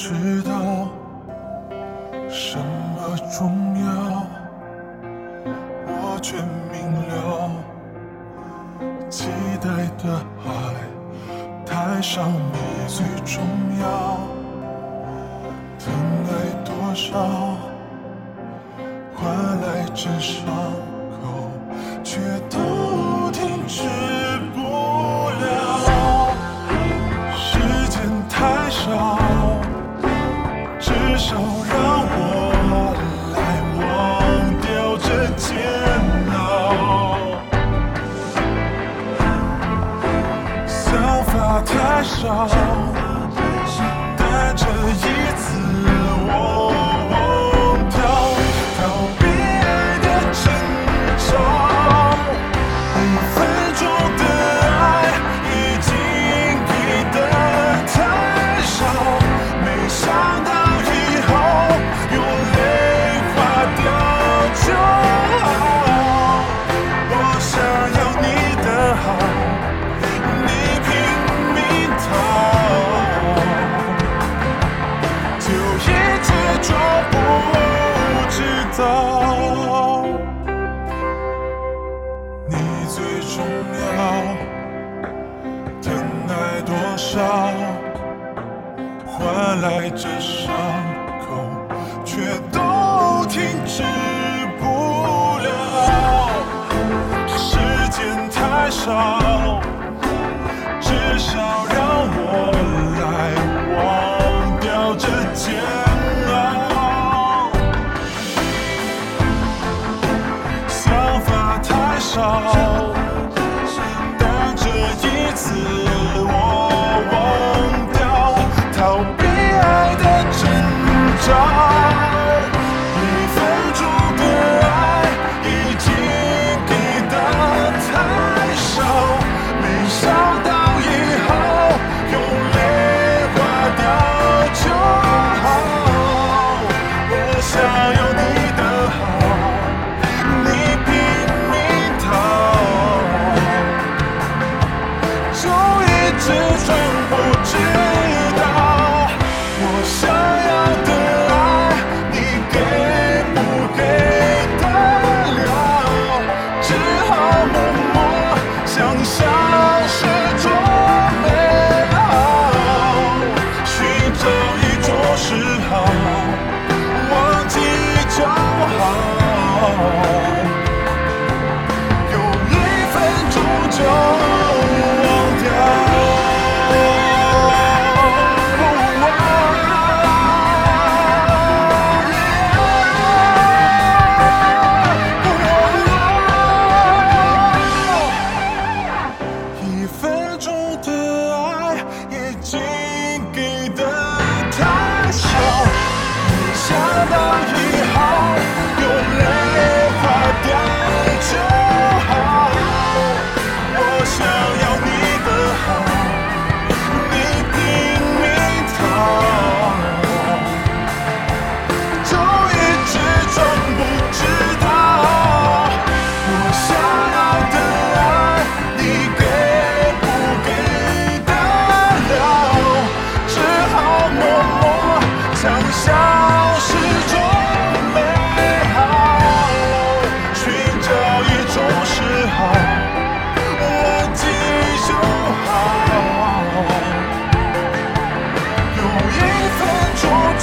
知道什么重要，我却明了，期待的爱太少，你最重要。疼爱多少，换来这伤口，却都。笑。换来这伤口，却都停止不了。时间太少，至少让我来忘掉这煎熬。想法太少。笑是多美好，寻找一种嗜好，忘记就好。有一分钟就。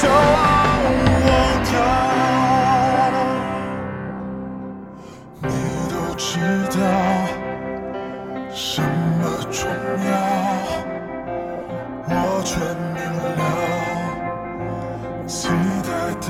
要忘掉，你都知道什么重要，我却明了期待的。